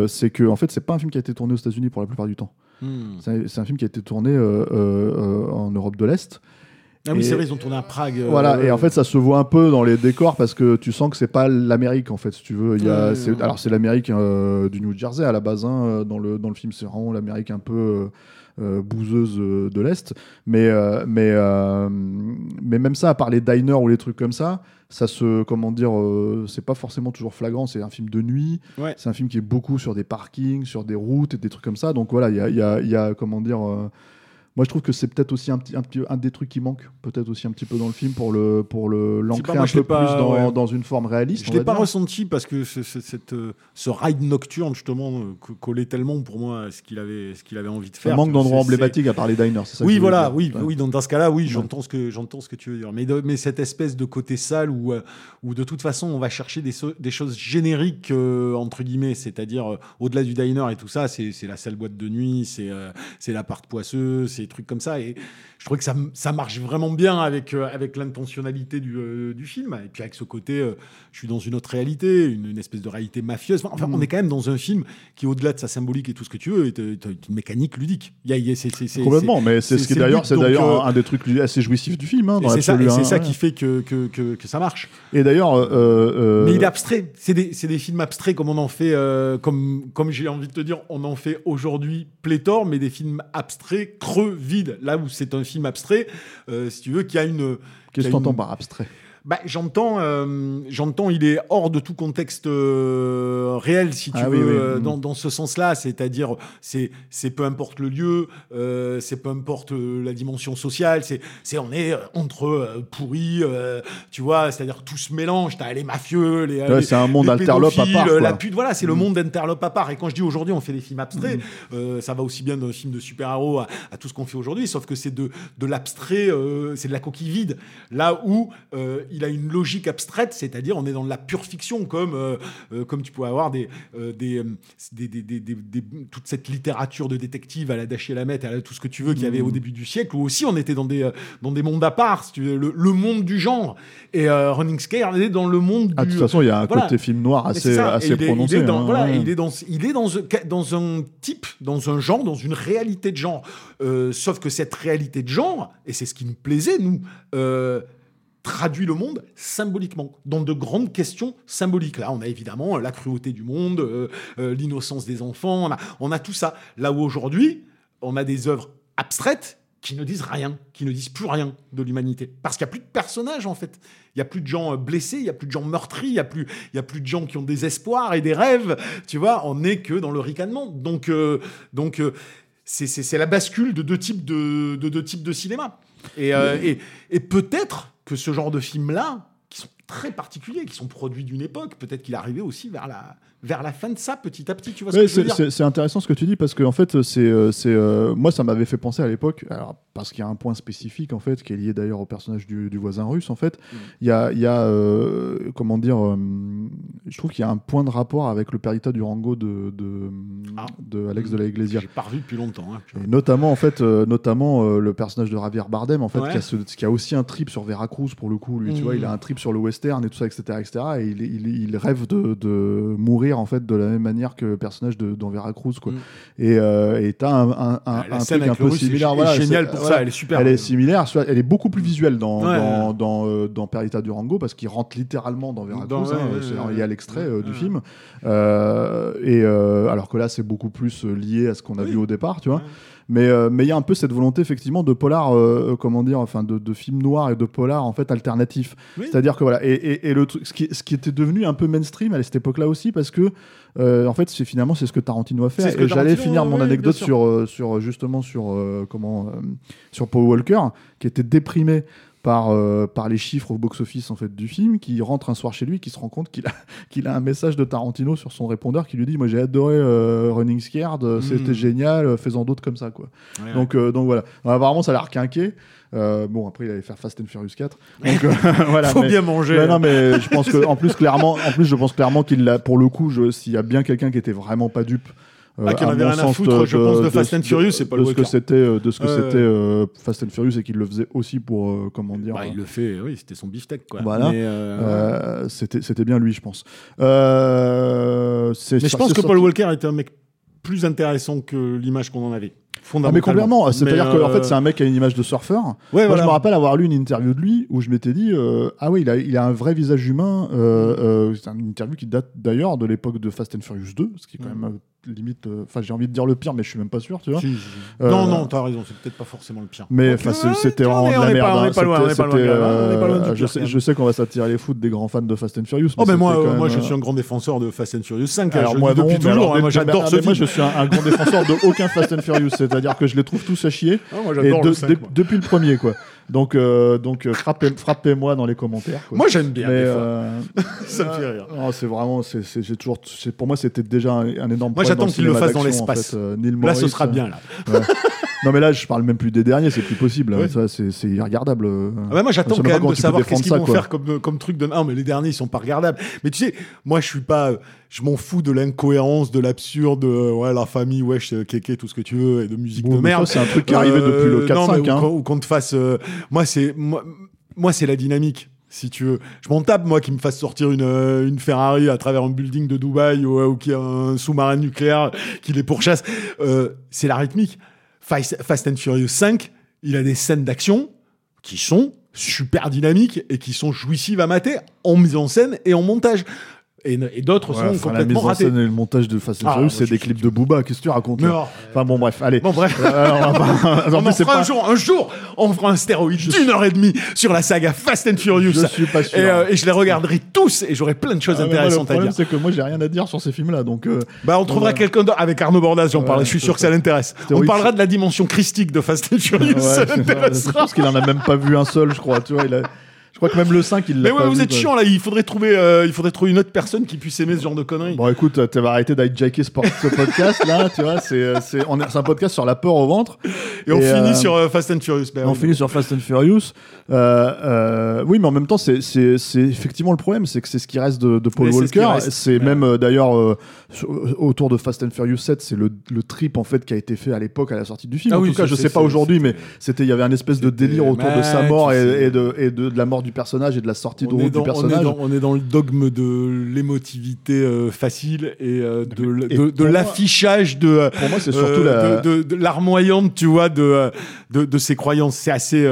c'est que, en fait, c'est pas un film qui a été tourné aux États-Unis pour la plupart du temps. Hmm. C'est un, film qui a été tourné en Europe de l'Est. Ah oui, c'est vrai, ils ont tourné à Prague. euh, Voilà, et en fait, ça se voit un peu dans les décors parce que tu sens que c'est pas l'Amérique en fait, si tu veux. Il y a, alors c'est l'Amérique euh, du New Jersey à la base hein, euh, dans le dans le film, c'est vraiment l'Amérique un peu euh, euh, bouseuse euh, de l'est. Mais euh, mais euh, mais même ça, à part les diners ou les trucs comme ça, ça se comment dire, euh, c'est pas forcément toujours flagrant. C'est un film de nuit. Ouais. C'est un film qui est beaucoup sur des parkings, sur des routes et des trucs comme ça. Donc voilà, il y a, y a, comment dire. Moi, je trouve que c'est peut-être aussi un, petit, un, petit, un des trucs qui manque, peut-être aussi un petit peu dans le film pour le pour le l'ancrer un peu pas- plus dans, ouais. dans une forme réaliste. Je l'ai pas dire. ressenti parce que ce, ce- cette, euh, ce ride nocturne justement euh, co- collait tellement pour moi à ce qu'il avait, ce qu'il avait envie de faire. manque d'endroits emblématiques à part les diners. c'est ça Oui, voilà, oui, Ouais. oui. Dans, dans ce cas-là, oui, Ouais. j'entends ce que j'entends ce que tu veux dire. Mais, de- mais cette espèce de côté sale où, euh, où de toute façon on va chercher des, so- des choses génériques euh, entre guillemets, c'est-à-dire euh, au-delà du diner et tout ça, c'est c'est la salle boîte de nuit, c'est euh, c'est l'appart poisseux, c'est des trucs comme ça. Et je trouvais que ça, ça marche vraiment bien avec euh, avec l'intentionnalité du, euh, du film. Et puis avec ce côté, euh, je suis dans une autre réalité, une, une espèce de réalité mafieuse. Enfin, on est quand même dans un film qui, au-delà de sa symbolique et tout ce que tu veux, est, une mécanique ludique. Il y a, il y a- c'est- c'est- c'est- Complètement, mais c'est ce qui d'ailleurs, c'est d'ailleurs un des trucs assez jouissifs du film. hein, c'est ça, hein, ça qui fait que, que, que, que ça marche. Et d'ailleurs, Mais il est abstrait. C'est des, des films abstraits comme on en fait, comme, comme j'ai envie de te dire, on en fait aujourd'hui pléthore, mais des films abstraits, creux vide. Là où c'est un film abstrait, euh, si tu veux, qui a une. Qu'est-ce que qui a tu entends une- par abstrait? Bah, j'entends, euh, j'entends, il est hors de tout contexte euh, réel, si tu Ah veux, oui, oui. euh, Mm. dans, dans ce sens-là. C'est-à-dire, c'est, c'est peu importe le lieu, c'est peu importe la dimension sociale. C'est, c'est on est entre pourris, tu vois. C'est-à-dire tout se mélange. T'as les mafieux, les, Ouais, les- c'est un monde interlope à part, La pute, voilà, c'est le Mm. monde interlope à part. Et quand je dis aujourd'hui, on fait des films abstraits, Mm. ça va aussi bien d'un film de super-héros à, à tout ce qu'on fait aujourd'hui, sauf que c'est de, de l'abstrait, c'est de la coquille vide. Là où il a une logique abstraite, c'est-à-dire on est dans de la pure fiction, comme, euh, euh, comme tu pourrais avoir des, euh, des, des, des- toute cette littérature de détective à la Dachier Lamette, à la- tout ce que tu veux qu'il y avait au début du siècle, où aussi on était dans des, dans des mondes à part, si tu veux, le, le monde du genre. Et Running Scare est dans le monde Ah, de du... toute façon, il y a un Voilà. côté film noir assez, assez est- il est prononcé. dans- hein, voilà, ouais. il est dans, il est dans un, dans un type, dans un genre, dans une réalité de genre. Euh, sauf que cette réalité de genre, et c'est ce qui nous plaisait, nous, euh, traduit le monde symboliquement, dans de grandes questions symboliques. Là, on a évidemment la cruauté du monde, euh, euh, l'innocence des enfants, on a, on a tout ça. Là où aujourd'hui, on a des œuvres abstraites qui ne disent rien, qui ne disent plus rien de l'humanité. Parce qu'il n'y a plus de personnages, en fait. Il n'y a plus de gens euh, blessés, il n'y a plus de gens meurtris, il n'y a, plus- y a plus de gens qui ont des espoirs et des rêves. Tu vois, on n'est que dans le ricanement. Donc, euh, donc euh, c'est- la bascule de deux types de, de, deux types de cinéma. Et, euh, et, et peut-être que ce genre de films-là, qui sont très particuliers, qui sont produits d'une époque, peut-être qu'il est arrivé aussi vers la, vers la fin de ça, petit à petit. Tu vois ce que je veux c'est- dire? c'est intéressant ce que tu dis parce que en fait c'est euh, c'est euh, moi ça m'avait fait penser à l'époque alors parce qu'il y a un point spécifique en fait qui est lié d'ailleurs au personnage du, du voisin russe en fait Mm. il y a il y a euh, comment dire euh, je trouve qu'il y a un point de rapport avec le Perdita Durango de de, Ah. de Alex de la Iglesia J'ai pas revu depuis longtemps. hein. et notamment en fait euh, notamment euh, le personnage de Javier Bardem en fait Ouais. qui, a ce- qui a aussi un trip sur Veracruz pour le coup lui tu Mm. vois il a un trip sur le western et tout ça etc etc et il, il, il rêve de, de mourir en fait de la même manière que le personnage de dans Veracruz quoi Mm. et euh, et t'as un, un, un, Ah, un scène truc un peu similaire voilà, pour voilà. ça, elle est super. elle est similaire elle est beaucoup plus visuelle dans Ouais. dans dans, euh, dans Perdita Durango parce qu'il rentre littéralement dans Veracruz ouais, hein, il y a l'extrait euh, du film euh, et euh, alors que là c'est beaucoup plus lié à ce qu'on a Oui. vu au départ tu vois. Mais euh, mais il y a un peu cette volonté effectivement de polar euh, comment dire enfin de, de film noir et de polar en fait alternatif. Oui. c'est-à-dire que voilà et, et, et le truc ce qui, ce qui était devenu un peu mainstream à cette époque-là aussi parce que euh, en fait c'est finalement c'est ce que Tarantino a fait. Et j'allais finir mon oui, anecdote sur euh, sur justement sur euh, comment euh, sur Paul Walker qui était déprimé par, euh, par les chiffres au box-office en fait du film, qui rentre un soir chez lui, qui se rend compte qu'il a, qu'il a un message de Tarantino sur son répondeur qui lui dit moi j'ai adoré euh, Running Scared, euh, c'était Mm. génial, fais-en d'autres comme ça quoi. Ouais, Donc, donc voilà. Alors, apparemment, ça l'a requinqué. Euh, bon, après, il allait faire Fast and Furious 4. Donc, euh, voilà. Faut mais- bien manger. Non, mais je pense que, en plus, clairement, en plus, je pense clairement qu'il l'a, pour le coup, s'il y a bien quelqu'un qui était vraiment pas dupe. Euh, Ah, qui en à avait rien à sens, foutre, je pense, de Fast and Furious, c'est pas de le ce que Walker. c'était, euh, de ce que c'était euh, Fast and Furious et qu'il le faisait aussi pour, euh, comment dire, Bah, il le fait, oui, c'était son beefsteak, quoi. Voilà. Euh, euh, c'était, c'était bien lui, je pense. Euh, mais je pense que sorti- Paul Walker était un mec plus intéressant que l'image qu'on en avait. Ah mais complètement, c'est-à-dire Mais, qu'en euh, fait c'est un mec qui a une image de surfeur. Ouais, Moi voilà. je me rappelle avoir lu une interview de lui où je m'étais dit euh, ah oui il a, il a un vrai visage humain. euh, euh, c'est une interview qui date d'ailleurs de l'époque de Fast and Furious 2, ce qui est quand Mm. même limite. euh, Enfin j'ai envie de dire le pire mais je suis même pas sûr tu vois. Si, si, si. Euh, non, non, t'as raison, c'est peut-être pas forcément le pire. Mais enfin c'était vraiment de la merde. pas- on hein. est pas loin, on est pas loin, on est pas loin du Je sais, je sais qu'on va s'attirer les foot des grands fans de Fast and Furious. Oh, ben moi, euh, moi je suis un grand défenseur de Fast and Furious 5. hein, alors je moi non, depuis mais toujours. alors, hein, moi j'adore ce mais Moi film. je suis un, un grand défenseur de aucun Fast and Furious, c'est-à-dire que je les trouve tous à chier. Ah, moi Et j'adore de- le 5. de- moi. depuis le premier, quoi. Donc, euh, donc euh, frappez, frappez-moi dans les commentaires. Quoi. Moi j'aime bien. mais des fois. euh, Ça me fait rire. non, c'est vraiment, c'est, toujours, pour moi, c'était déjà un, un énorme. Moi, j'attends qu'il le fasse dans en l'espace. fait. Là ce sera bien là. Non, mais là, je parle même plus des derniers, c'est plus possible. Ouais. Ça, c'est, irregardable. euh. Ah bah moi j'attends quand même de savoir qu'est-ce qu'ils vont quoi. faire comme, comme truc de non mais les derniers ils sont pas regardables mais tu sais moi je suis pas euh, je m'en fous de l'incohérence de l'absurde euh, ouais la famille wesh euh, kéké tout ce que tu veux et de musique Bon, de merde c'est un truc qui est arrivé Euh, depuis le non, mais 4-5. ou hein. qu'on- ou qu'on te fasse euh, moi c'est moi, moi c'est la dynamique si tu veux. Je m'en tape, moi, qui me fasse sortir une, euh, une Ferrari à travers un building de Dubaï ou, ou qu'il y a un sous-marin nucléaire qui les pourchasse. Euh, c'est la rythmique. Fast, and Furious 5, il a des scènes d'action qui sont super dynamiques et qui sont jouissives à mater en mise en scène et en montage. Et, et d'autres Ouais, sont enfin, la complètement en ratés. et le montage de Fast and Ah, c'est des clips de Booba. Qu'est-ce que tu racontes là alors, Enfin bon, bref, allez. Bon, bref. Euh, on en On plus, en fera pas- un jour, un jour, on fera un stéroïde d'une heure et demie sur la saga Fast and Furious. Je suis pas sûr. Et, euh, et je les regarderai tous et j'aurai plein de choses Ah, mais moi, intéressantes le à problème, dire. c'est que moi, j'ai rien à dire sur ces films-là, donc. euh, Bah, on trouvera quelqu'un d'autre avec Arnaud Bordas, j'en parle. Je suis sûr que ça. l'intéresse. On parlera de la dimension christique de Fast and Furious. ça l'intéressera. pense qu'il en a même pas vu un seul, je crois. Tu vois, il a- crois que même le 5, il l'a Mais pas ouais, vous vu, êtes quoi. chiant là. Il faudrait trouver, euh, il faudrait trouver une autre personne qui puisse aimer ce genre de conneries. Bon, écoute, tu vas arrêter d'hijacker ce, podcast là, tu vois. C'est euh, c'est on est- c'est un podcast sur la peur au ventre. et on finit euh, sur euh, Fast and Furious. Ben on oui. finit sur Fast and Furious. Euh, euh, oui, mais en même temps, c'est- effectivement le problème, c'est que c'est ce qui reste de, de Paul Mais Walker. C'est même euh, d'ailleurs euh, autour de Fast and Furious 7, c'est le, le trip en fait qui a été fait à l'époque à la sortie du film. Ah en oui, tout cas, je sais pas aujourd'hui, mais c'était il y avait un espèce de délire autour de sa mort et, de, et de, de la mort du personnage et de la sortie de route dans, du on, est personnage. dans, on est dans le dogme de l'émotivité euh, facile et euh, de, Et de, de l'affichage de, euh, Pour moi, c'est surtout euh, la. de, larmoyante, tu vois, de, euh, de, de ses croyances. C'est assez.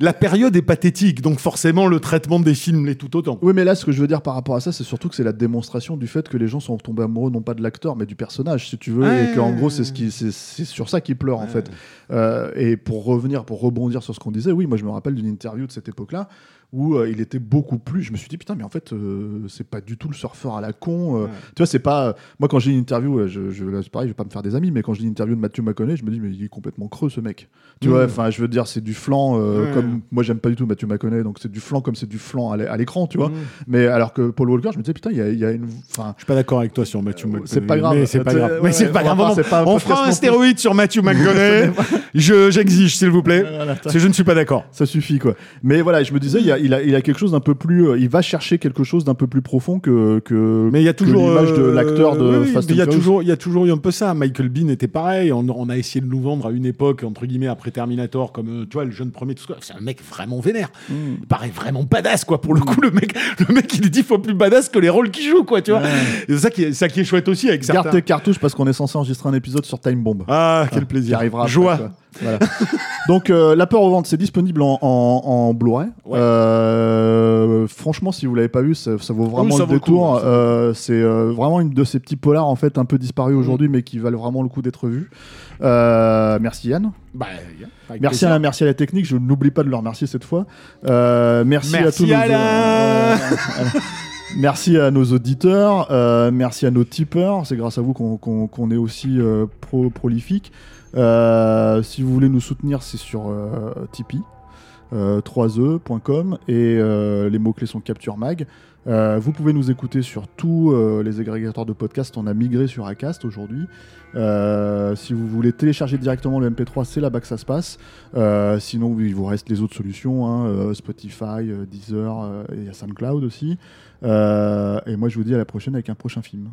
La période est pathétique, donc forcément le traitement des films l'est tout autant. Oui, mais là, ce que je veux dire par rapport à ça, c'est surtout que c'est la démonstration du fait que les gens sont tombés amoureux non pas de l'acteur, mais du personnage, si tu veux, Ouais. et qu'en gros, c'est ce qui, c'est c'est sur ça qu'ils pleurent en fait. Euh, et pour revenir, pour rebondir sur ce qu'on disait, oui, moi, je me rappelle d'une interview de cette époque-là où euh, il était beaucoup plus. Je me suis dit putain, mais en fait, euh, c'est pas du tout le surfeur à la con. euh, Ouais. Tu vois, c'est pas. Moi, quand j'ai une interview, je, je, là, c'est pareil, je vais pas me faire des amis, mais quand dis une interview de Matthew McConaughey, je me dis mais il est complètement creux ce mec. Tu Mm. vois, enfin, je veux dire, c'est du flanc euh, Ouais. comme moi, j'aime pas du tout Matthew McConaughey, donc c'est du flanc comme c'est du flanc à l'é- à l'écran, tu vois. Mmh. Mais alors que Paul Walker, je me disais, putain, il y a, il y a une. Enfin, Je suis pas d'accord avec toi sur Matthew Euh, McConaughey. c'est pas grave. Mais c'est pas Euh, grave. ouais, Mais c'est ouais, pas on grave. pas- On, c'est pas un on podcast fera non un plus. stéroïde sur Matthew McConaughey. je, j'exige, s'il vous plaît. voilà, Parce que je ne suis pas d'accord. ça suffit, quoi. Mais voilà, je me disais, il y a, il a, il a quelque chose d'un peu plus. euh, il va chercher quelque chose d'un peu plus profond que. que Mais il y a toujours l'image de euh, l'acteur de oui, Fast il y and a Furious. toujours, il y a toujours eu un peu ça. Michael Bean était pareil. On, on a essayé de nous vendre à une époque entre guillemets après Terminator comme euh, tu vois le jeune premier. Tout ça. C'est un mec vraiment vénère. Mm. Il paraît vraiment badass quoi. Pour le coup, le mec, le mec, il est dix fois plus badass que les rôles qu'il joue quoi. Tu vois. Ouais. C'est ça qui est, ça qui est chouette aussi avec Garde certains. tes cartouches parce qu'on est censé enregistrer un épisode sur Time Bomb. Ah quel Qui plaisir. arrivera Joie. Voilà. Donc, euh, La peur au ventre, c'est disponible en, en, en Blu-ray. Ouais. Euh, franchement, si vous l'avez pas vu, ça, ça vaut vraiment ça le vaut le coup, détour. ouais, ça Euh, c'est euh, vraiment une de ces petits polars en fait un peu disparus aujourd'hui, mais qui valent vraiment le coup d'être vus. Euh, merci Yann. Bah, Merci plaisir. à, merci à la technique. Je n'oublie pas de le remercier cette fois. Euh, merci, à Merci tous nos- Alain. Merci à nos auditeurs, euh, merci à nos tipeurs, c'est grâce à vous qu'on qu'on- qu'on est aussi euh, pro, prolifique. Euh, si vous voulez nous soutenir, c'est sur euh, Tipeee, euh, 3e.com et les mots-clés sont Capture Mag. Vous pouvez nous écouter sur tous les agrégateurs de podcasts. On a migré sur Acast aujourd'hui. Si vous voulez télécharger directement le MP3, c'est là-bas que ça se passe. Sinon, il vous reste les autres solutions hein, Spotify, Deezer et SoundCloud aussi. Et moi, je vous dis à la prochaine avec un prochain film.